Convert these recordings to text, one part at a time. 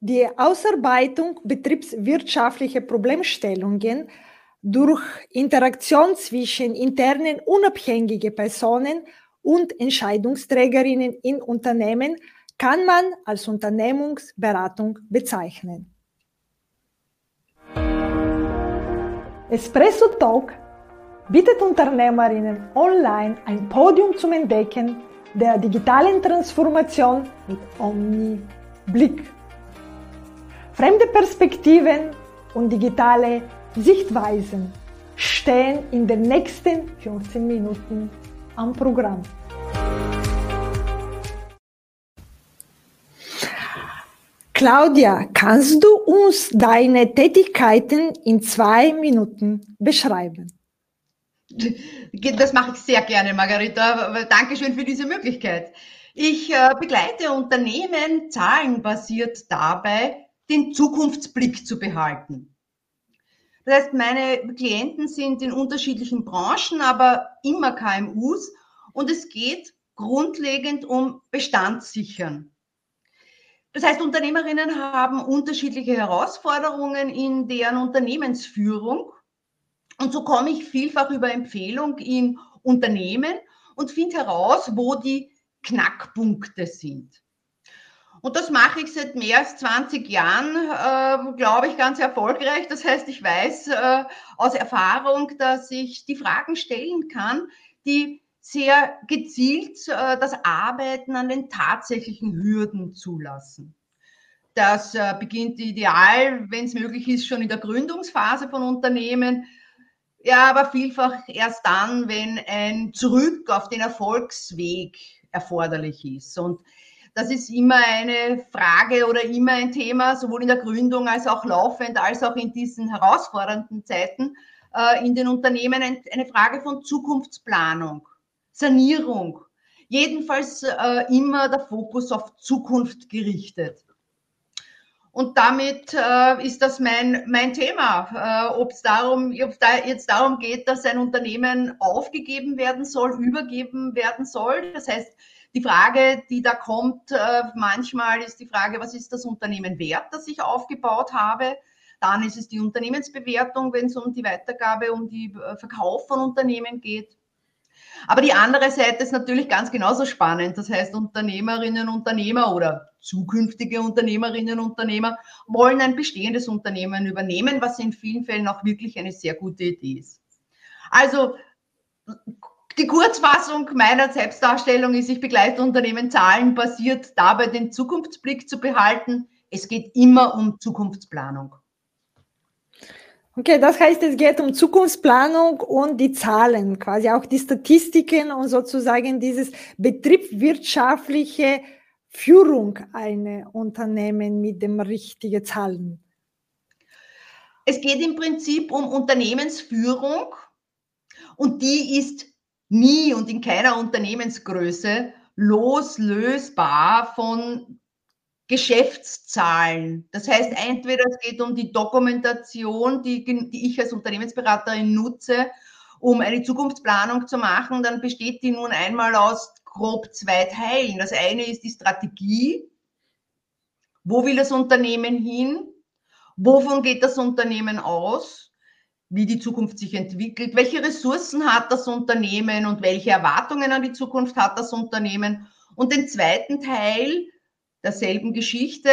die Ausarbeitung betriebswirtschaftlicher Problemstellungen durch Interaktion zwischen internen unabhängigen Personen und Entscheidungsträgerinnen in Unternehmen kann man als Unternehmungsberatung bezeichnen. Espresso Talk bietet Unternehmerinnen online ein Podium zum Entdecken der digitalen Transformation mit Omni-Blick. Fremde Perspektiven und digitale Sichtweisen stehen in den nächsten 15 Minuten am Programm. Claudia, kannst du uns deine Tätigkeiten in zwei Minuten beschreiben? Das mache ich sehr gerne, Margarita. Dankeschön für diese Möglichkeit. Ich äh, begleite Unternehmen zahlenbasiert dabei, den Zukunftsblick zu behalten. Das heißt, meine Klienten sind in unterschiedlichen Branchen, aber immer KMUs und es geht grundlegend um Bestandssichern. Das heißt, Unternehmerinnen haben unterschiedliche Herausforderungen in deren Unternehmensführung und so komme ich vielfach über Empfehlung in Unternehmen und finde heraus, wo die Knackpunkte sind. Und das mache ich seit mehr als 20 Jahren, äh, glaube ich, ganz erfolgreich. Das heißt, ich weiß äh, aus Erfahrung, dass ich die Fragen stellen kann, die sehr gezielt äh, das Arbeiten an den tatsächlichen Hürden zulassen. Das äh, beginnt ideal, wenn es möglich ist, schon in der Gründungsphase von Unternehmen. Ja, aber vielfach erst dann, wenn ein Zurück auf den Erfolgsweg erforderlich ist. Und das ist immer eine Frage oder immer ein Thema, sowohl in der Gründung als auch laufend, als auch in diesen herausfordernden Zeiten äh, in den Unternehmen eine Frage von Zukunftsplanung, Sanierung. Jedenfalls äh, immer der Fokus auf Zukunft gerichtet. Und damit äh, ist das mein, mein Thema. Ob es darum, da jetzt darum geht, dass ein Unternehmen aufgegeben werden soll, übergeben werden soll. Das heißt, die Frage, die da kommt, äh, manchmal ist die Frage, was ist das Unternehmen wert, das ich aufgebaut habe? Dann ist es die Unternehmensbewertung, wenn es um die Weitergabe, um die äh, Verkauf von Unternehmen geht. Aber die andere Seite ist natürlich ganz genauso spannend. Das heißt, Unternehmerinnen, Unternehmer oder zukünftige Unternehmerinnen, Unternehmer wollen ein bestehendes Unternehmen übernehmen, was in vielen Fällen auch wirklich eine sehr gute Idee ist. Also die Kurzfassung meiner Selbstdarstellung ist, ich begleite Unternehmen zahlenbasiert dabei den Zukunftsblick zu behalten. Es geht immer um Zukunftsplanung. Okay, das heißt, es geht um Zukunftsplanung und die Zahlen, quasi auch die Statistiken und sozusagen dieses betriebswirtschaftliche Führung einer Unternehmen mit den richtigen Zahlen. Es geht im Prinzip um Unternehmensführung und die ist nie und in keiner Unternehmensgröße loslösbar von Geschäftszahlen. Das heißt, entweder es geht um die Dokumentation, die, die ich als Unternehmensberaterin nutze, um eine Zukunftsplanung zu machen, dann besteht die nun einmal aus grob zwei Teilen. Das eine ist die Strategie. Wo will das Unternehmen hin? Wovon geht das Unternehmen aus? Wie die Zukunft sich entwickelt, welche Ressourcen hat das Unternehmen und welche Erwartungen an die Zukunft hat das Unternehmen. Und den zweiten Teil derselben Geschichte,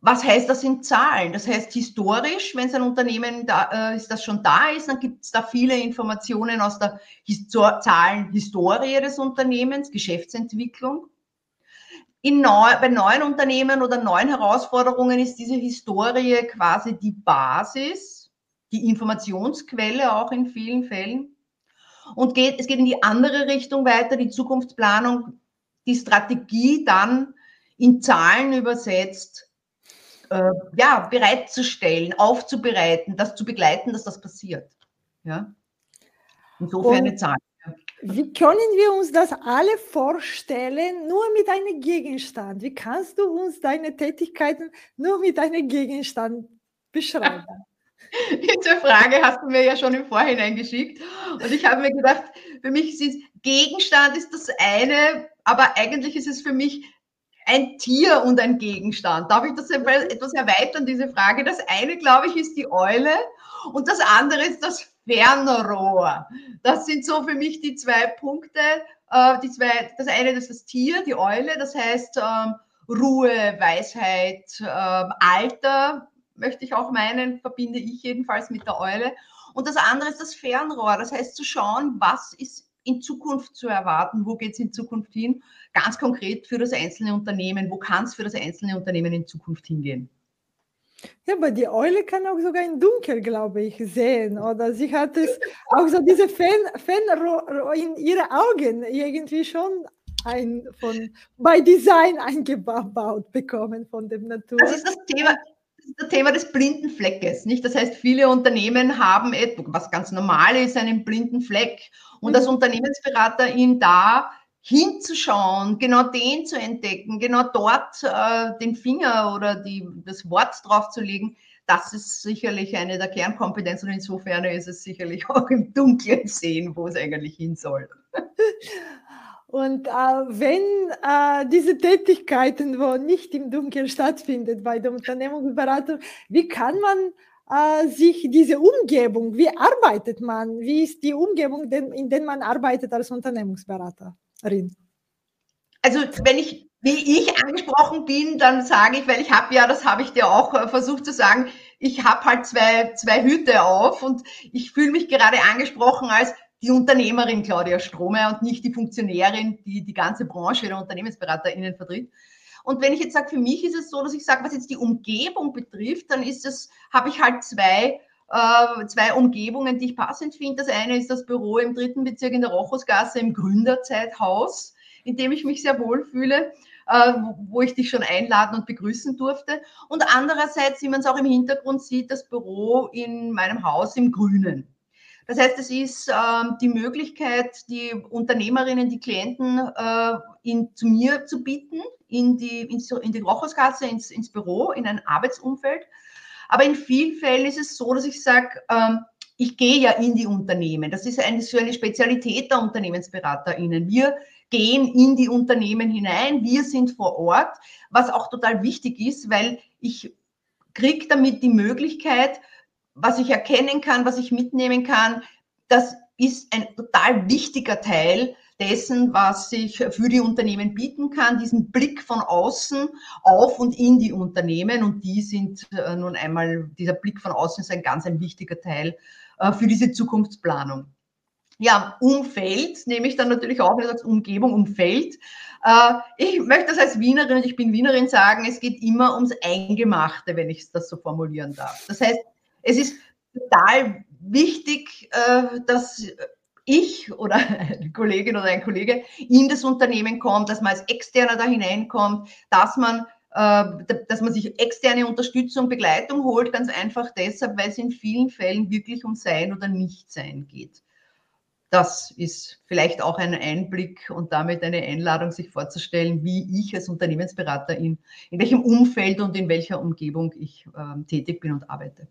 was heißt das in Zahlen? Das heißt historisch, wenn es ein Unternehmen da, äh, ist, das schon da ist, dann gibt es da viele Informationen aus der Histor Zahlenhistorie des Unternehmens, Geschäftsentwicklung. Neu, bei neuen Unternehmen oder neuen Herausforderungen ist diese Historie quasi die Basis die Informationsquelle auch in vielen Fällen. Und geht, es geht in die andere Richtung weiter, die Zukunftsplanung, die Strategie dann in Zahlen übersetzt, äh, ja, bereitzustellen, aufzubereiten, das zu begleiten, dass das passiert. Ja? Insofern eine Zahl. Wie können wir uns das alle vorstellen, nur mit einem Gegenstand? Wie kannst du uns deine Tätigkeiten nur mit einem Gegenstand beschreiben? Diese Frage hast du mir ja schon im Vorhinein geschickt. Und ich habe mir gedacht, für mich ist Gegenstand ist das eine, aber eigentlich ist es für mich ein Tier und ein Gegenstand. Darf ich das etwas erweitern, diese Frage? Das eine, glaube ich, ist die Eule und das andere ist das Fernrohr. Das sind so für mich die zwei Punkte. Äh, die zwei, das eine ist das Tier, die Eule, das heißt ähm, Ruhe, Weisheit, ähm, Alter, möchte ich auch meinen, verbinde ich jedenfalls mit der Eule. Und das andere ist das Fernrohr, das heißt zu schauen, was ist in Zukunft zu erwarten, wo geht es in Zukunft hin, ganz konkret für das einzelne Unternehmen, wo kann es für das einzelne Unternehmen in Zukunft hingehen. Ja, aber die Eule kann auch sogar im Dunkel, glaube ich, sehen. Oder sie hat es auch so diese Fan in ihre Augen irgendwie schon ein, von, bei Design eingebaut bekommen von dem Natur. Das ist das Thema, das Thema des blinden Fleckes, nicht? Das heißt, viele Unternehmen haben etwas, was ganz normal ist, einen blinden Fleck. Und als mhm. Unternehmensberater ihn da hinzuschauen, genau den zu entdecken, genau dort äh, den Finger oder die, das Wort drauf zu legen, das ist sicherlich eine der Kernkompetenzen und insofern ist es sicherlich auch im Dunkeln sehen, wo es eigentlich hin soll. Und äh, wenn äh, diese Tätigkeiten, wo nicht im Dunkeln stattfindet bei der Unternehmensberatung, wie kann man äh, sich diese Umgebung, wie arbeitet man, wie ist die Umgebung, in der man arbeitet als Unternehmensberaterin? Also wenn ich, wie ich angesprochen bin, dann sage ich, weil ich habe ja, das habe ich dir auch äh, versucht zu sagen, ich habe halt zwei, zwei Hüte auf und ich fühle mich gerade angesprochen als die Unternehmerin Claudia Strome und nicht die Funktionärin, die die ganze Branche der UnternehmensberaterInnen vertritt. Und wenn ich jetzt sage, für mich ist es so, dass ich sage, was jetzt die Umgebung betrifft, dann ist es, habe ich halt zwei, äh, zwei Umgebungen, die ich passend finde. Das eine ist das Büro im dritten Bezirk in der Rochusgasse im Gründerzeithaus, in dem ich mich sehr wohl fühle. Äh, wo ich dich schon einladen und begrüßen durfte. Und andererseits, wie man es auch im Hintergrund sieht, das Büro in meinem Haus im Grünen. Das heißt, es ist äh, die Möglichkeit, die Unternehmerinnen, die Klienten äh, in, zu mir zu bieten, in die, in, in die Rochhauskasse, ins, ins Büro, in ein Arbeitsumfeld. Aber in vielen Fällen ist es so, dass ich sage, ähm, ich gehe ja in die Unternehmen. Das ist eine, so eine Spezialität der UnternehmensberaterInnen. Wir gehen in die Unternehmen hinein, wir sind vor Ort, was auch total wichtig ist, weil ich kriege damit die Möglichkeit, was ich erkennen kann, was ich mitnehmen kann, das ist ein total wichtiger Teil dessen, was ich für die Unternehmen bieten kann, diesen Blick von außen auf und in die Unternehmen. Und die sind äh, nun einmal, dieser Blick von außen ist ein ganz ein wichtiger Teil äh, für diese Zukunftsplanung. Ja, Umfeld nehme ich dann natürlich auch, wenn du sagst Umgebung, Umfeld. Äh, ich möchte das als Wienerin, ich bin Wienerin, sagen, es geht immer ums Eingemachte, wenn ich das so formulieren darf. Das heißt, es ist total wichtig, äh, dass ich oder eine Kollegin oder ein Kollege in das Unternehmen kommt, dass man als Externer da hineinkommt, dass man, äh, dass man sich externe Unterstützung, Begleitung holt, ganz einfach deshalb, weil es in vielen Fällen wirklich um Sein oder Nichtsein geht. Das ist vielleicht auch ein Einblick und damit eine Einladung, sich vorzustellen, wie ich als Unternehmensberaterin, in welchem Umfeld und in welcher Umgebung ich äh, tätig bin und arbeite.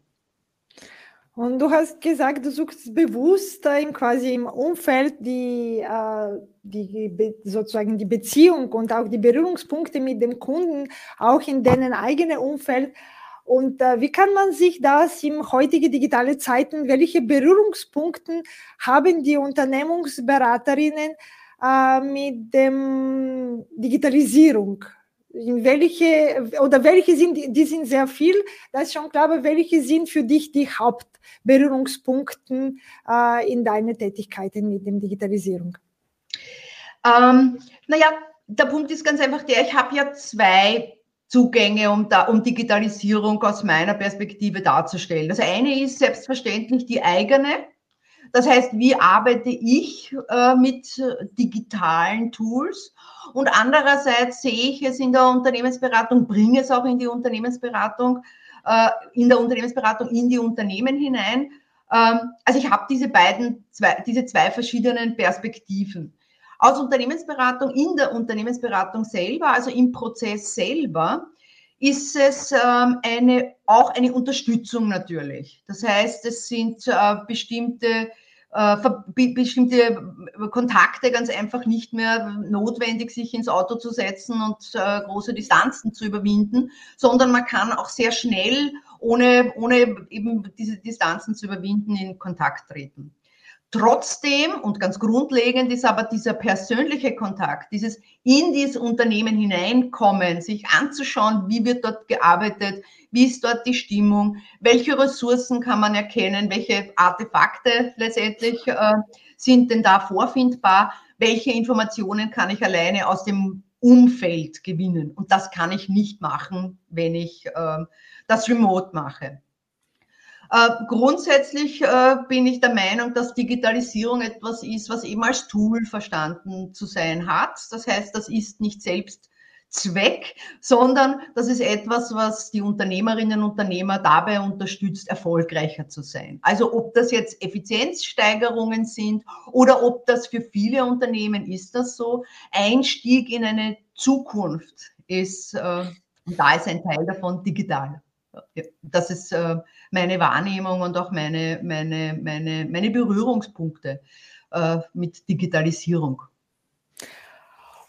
Und du hast gesagt, du suchst bewusst im, quasi im Umfeld die, äh, die sozusagen die Beziehung und auch die Berührungspunkte mit dem Kunden, auch in denen eigenen Umfeld. Und äh, wie kann man sich das in heutige digitale Zeiten, welche Berührungspunkte haben die Unternehmensberaterinnen äh, mit dem Digitalisierung? Welche oder welche sind, die sind sehr viel, das ist schon klar, aber welche sind für dich die Hauptberührungspunkte äh, in deinen Tätigkeiten mit der Digitalisierung? Ähm, naja, der Punkt ist ganz einfach der, ich habe ja zwei Zugänge, um, da, um Digitalisierung aus meiner Perspektive darzustellen. Das eine ist selbstverständlich die eigene, das heißt, wie arbeite ich äh, mit digitalen Tools? Und andererseits sehe ich es in der Unternehmensberatung, bringe es auch in die Unternehmensberatung, äh, in der Unternehmensberatung in die Unternehmen hinein. Ähm, also ich habe diese beiden, zwei, diese zwei verschiedenen Perspektiven. Aus Unternehmensberatung, in der Unternehmensberatung selber, also im Prozess selber, ist es ähm, eine, auch eine Unterstützung natürlich. Das heißt, es sind äh, bestimmte äh, bestimmte Kontakte ganz einfach nicht mehr notwendig, sich ins Auto zu setzen und äh, große Distanzen zu überwinden, sondern man kann auch sehr schnell, ohne, ohne eben diese Distanzen zu überwinden, in Kontakt treten. Trotzdem und ganz grundlegend ist aber dieser persönliche Kontakt, dieses in dieses Unternehmen hineinkommen, sich anzuschauen, wie wird dort gearbeitet, wie ist dort die Stimmung, welche Ressourcen kann man erkennen, welche Artefakte letztendlich äh, sind denn da vorfindbar, welche Informationen kann ich alleine aus dem Umfeld gewinnen. Und das kann ich nicht machen, wenn ich äh, das remote mache. Äh, grundsätzlich äh, bin ich der Meinung, dass Digitalisierung etwas ist, was eben als Tool verstanden zu sein hat. Das heißt, das ist nicht selbst Zweck, sondern das ist etwas, was die Unternehmerinnen und Unternehmer dabei unterstützt, erfolgreicher zu sein. Also ob das jetzt Effizienzsteigerungen sind oder ob das für viele Unternehmen ist das so, Einstieg in eine Zukunft ist, äh, und da ist ein Teil davon digital. Das ist äh, meine Wahrnehmung und auch meine, meine, meine, meine Berührungspunkte äh, mit Digitalisierung.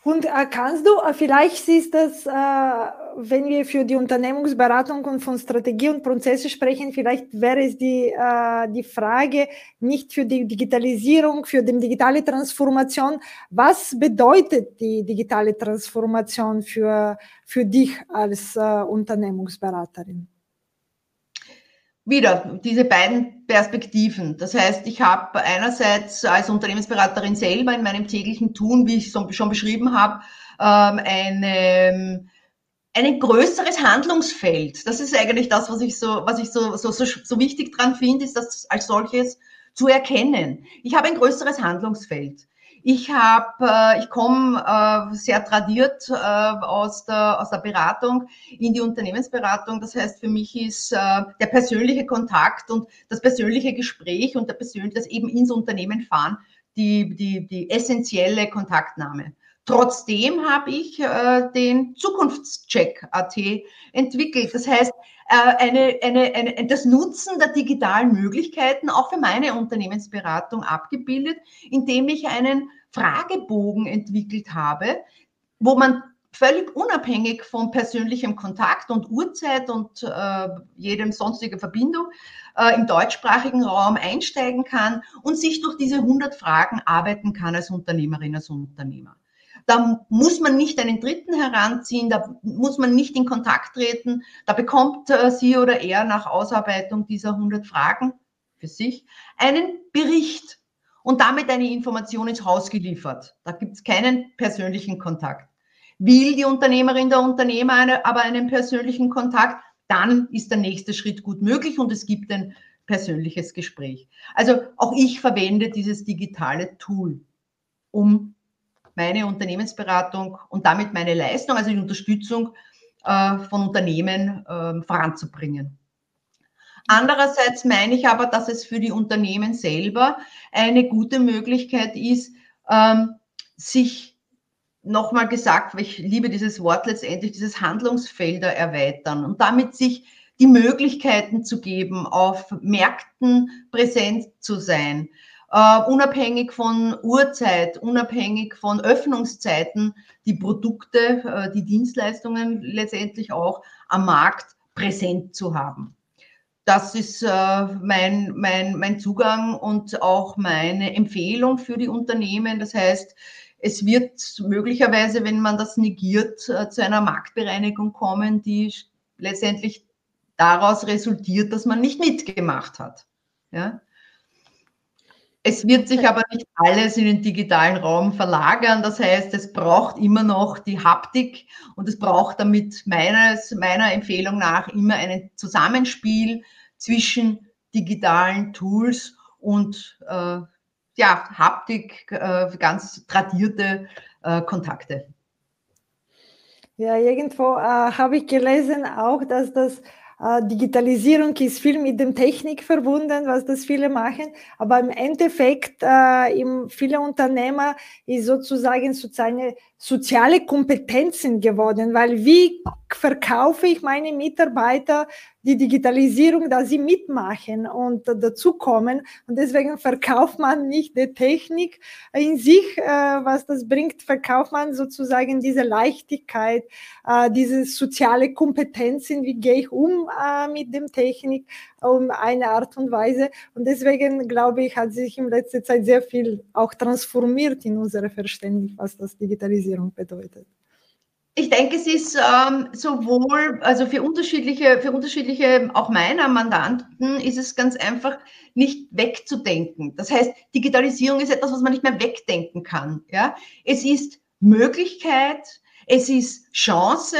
Und äh, kannst du, vielleicht siehst das, wenn wir für die Unternehmensberatung und von Strategie und Prozesse sprechen, vielleicht wäre es die, die Frage nicht für die Digitalisierung, für die digitale Transformation. Was bedeutet die digitale Transformation für, für dich als Unternehmensberaterin? Wieder diese beiden Perspektiven. Das heißt, ich habe einerseits als Unternehmensberaterin selber in meinem täglichen Tun, wie ich schon beschrieben habe, ähm, eine, ein größeres Handlungsfeld. Das ist eigentlich das, was ich so, was ich so, so, so, so wichtig dran finde, ist das als solches zu erkennen. Ich habe ein größeres Handlungsfeld. Ich habe, äh, ich komme äh, sehr tradiert äh, aus der aus der Beratung in die Unternehmensberatung. Das heißt, für mich ist äh, der persönliche Kontakt und das persönliche Gespräch und der persönliche, das eben ins Unternehmen fahren, die die die essentielle Kontaktnahme. Trotzdem habe ich äh, den Zukunftscheck.at entwickelt. Das heißt, äh, eine, eine, eine, das Nutzen der digitalen Möglichkeiten auch für meine Unternehmensberatung abgebildet, indem ich einen Fragebogen entwickelt habe, wo man völlig unabhängig von persönlichem Kontakt und Uhrzeit und äh, jedem sonstigen Verbindung äh, im deutschsprachigen Raum einsteigen kann und sich durch diese 100 Fragen arbeiten kann als Unternehmerin, als Unternehmer. Da muss man nicht einen Dritten heranziehen, da muss man nicht in Kontakt treten. Da bekommt äh, sie oder er nach Ausarbeitung dieser 100 Fragen für sich einen Bericht und damit eine Information ins Haus geliefert. Da gibt es keinen persönlichen Kontakt. Will die Unternehmerin, der Unternehmer eine, aber einen persönlichen Kontakt, dann ist der nächste Schritt gut möglich und es gibt ein persönliches Gespräch. Also auch ich verwende dieses digitale Tool, um meine Unternehmensberatung und damit meine Leistung, also die Unterstützung äh, von Unternehmen äh, voranzubringen. Andererseits meine ich aber, dass es für die Unternehmen selber eine gute Möglichkeit ist, ähm, sich nochmal gesagt, ich liebe dieses Wort letztendlich, dieses Handlungsfelder erweitern und damit sich die Möglichkeiten zu geben, auf Märkten präsent zu sein, Uh, unabhängig von Uhrzeit, unabhängig von Öffnungszeiten, die Produkte, uh, die Dienstleistungen letztendlich auch am Markt präsent zu haben. Das ist uh, mein, mein, mein Zugang und auch meine Empfehlung für die Unternehmen. Das heißt, es wird möglicherweise, wenn man das negiert, zu einer Marktbereinigung kommen, die letztendlich daraus resultiert, dass man nicht mitgemacht hat. Ja? Es wird sich aber nicht alles in den digitalen Raum verlagern. Das heißt, es braucht immer noch die Haptik und es braucht damit meines, meiner Empfehlung nach immer ein Zusammenspiel zwischen digitalen Tools und äh, ja, Haptik, äh, ganz tradierte äh, Kontakte. Ja, irgendwo äh, habe ich gelesen auch, dass das Digitalisierung ist viel mit dem Technik verbunden, was das viele machen, aber im Endeffekt, äh, im, viele Unternehmer ist sozusagen so eine soziale Kompetenzen geworden, weil wie verkaufe ich meine Mitarbeiter die Digitalisierung, dass sie mitmachen und dazukommen. Und deswegen verkauft man nicht die Technik in sich, äh, was das bringt, verkauft man sozusagen diese Leichtigkeit, äh, diese soziale Kompetenzen, wie gehe ich um äh, mit dem Technik, um eine Art und Weise. Und deswegen glaube ich, hat sich in letzter Zeit sehr viel auch transformiert in unserem Verständnis, was das Digitalisierung bedeutet. Ich denke, es ist ähm, sowohl, also für unterschiedliche, für unterschiedliche, auch meiner Mandanten, ist es ganz einfach nicht wegzudenken. Das heißt, Digitalisierung ist etwas, was man nicht mehr wegdenken kann. Ja? Es ist Möglichkeit, es ist Chance,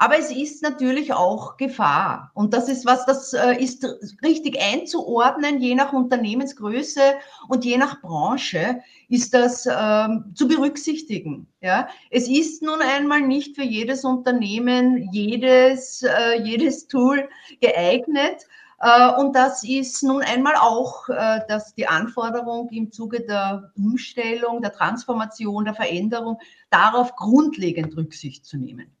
aber es ist natürlich auch Gefahr. Und das ist was, das äh, ist richtig einzuordnen, je nach Unternehmensgröße und je nach Branche ist das ähm, zu berücksichtigen. Ja, es ist nun einmal nicht für jedes Unternehmen jedes, äh, jedes Tool geeignet. Äh, und das ist nun einmal auch äh, dass die Anforderung im Zuge der Umstellung, der Transformation, der Veränderung, darauf grundlegend Rücksicht zu nehmen.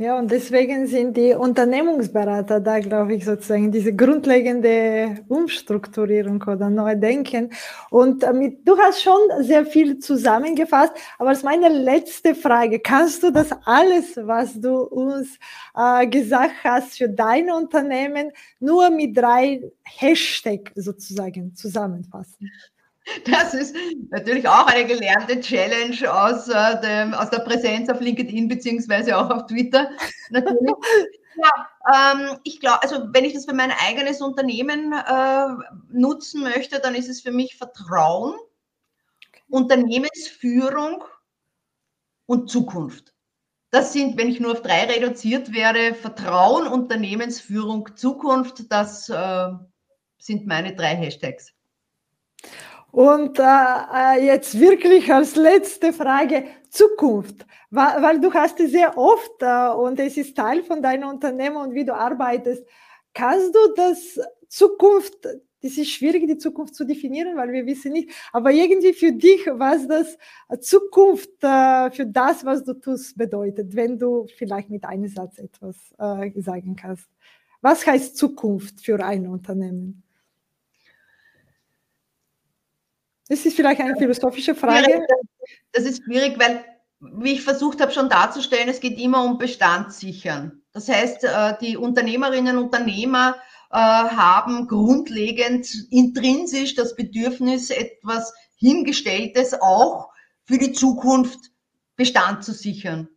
Ja, und deswegen sind die Unternehmensberater da, glaube ich, sozusagen diese grundlegende Umstrukturierung oder Neudenken. Und damit, du hast schon sehr viel zusammengefasst, aber als meine letzte Frage, kannst du das alles, was du uns äh, gesagt hast für dein Unternehmen, nur mit drei Hashtags sozusagen zusammenfassen? Das ist natürlich auch eine gelernte Challenge aus, äh, dem, aus der Präsenz auf LinkedIn beziehungsweise auch auf Twitter. Natürlich. Ja, ähm, ich glaube, also wenn ich das für mein eigenes Unternehmen äh, nutzen möchte, dann ist es für mich Vertrauen, Unternehmensführung und Zukunft. Das sind, wenn ich nur auf drei reduziert wäre, Vertrauen, Unternehmensführung, Zukunft. Das äh, sind meine drei Hashtags. Und äh, äh, jetzt wirklich als letzte Frage Zukunft, weil, weil du hast es sehr oft äh, und es ist Teil von deinem Unternehmen und wie du arbeitest. Kannst du das Zukunft, das ist schwierig, die Zukunft zu definieren, weil wir wissen nicht, aber irgendwie für dich, was das Zukunft äh, für das, was du tust, bedeutet, wenn du vielleicht mit einem Satz etwas äh, sagen kannst. Was heißt Zukunft für ein Unternehmen? Das ist vielleicht eine philosophische Frage. Das ist schwierig, weil, wie ich versucht habe schon darzustellen, es geht immer um Bestand sichern. Das heißt, äh, die Unternehmerinnen und Unternehmer äh, haben grundlegend intrinsisch das Bedürfnis, etwas Hingestelltes auch für die Zukunft Bestand zu sichern.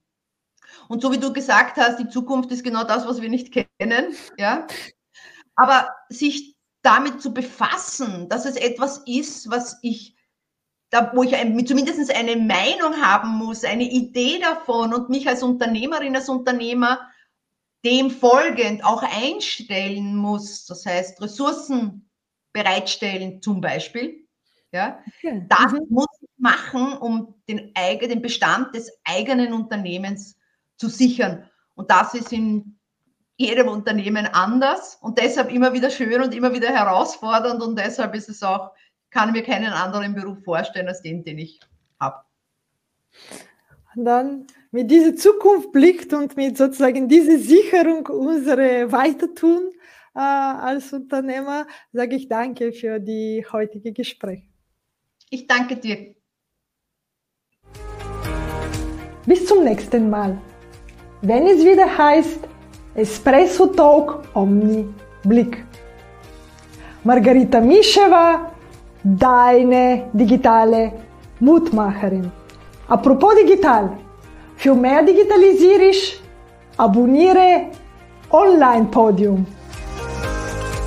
Und so wie du gesagt hast, die Zukunft ist genau das, was wir nicht kennen, ja. Aber sich damit zu befassen, dass es etwas ist, was ich, da, wo ich ein, zumindest eine Meinung haben muss, eine Idee davon und mich als Unternehmerin, als Unternehmer dem folgend auch einstellen muss. Das heißt, Ressourcen bereitstellen zum Beispiel. Ja, okay. Das mhm. muss ich machen, um den, den Bestand des eigenen Unternehmens zu sichern. Und das ist in jedem Unternehmen anders und deshalb immer wieder schön und immer wieder herausfordernd und deshalb ist es auch, kann mir keinen anderen Beruf vorstellen als den, den ich habe. Und dann mit dieser Zukunft blickt und mit sozusagen dieser Sicherung unserer Weitertun äh, als Unternehmer, sage ich danke für die heutige Gespräch. Ich danke dir. Bis zum nächsten Mal. Wenn es wieder heißt, Espresso Talk Omni Blik. Margarita Miševa, Dajne Digitale Mutmacherin. Apropos digital, filmeja digitaliziriš, abonire online podium.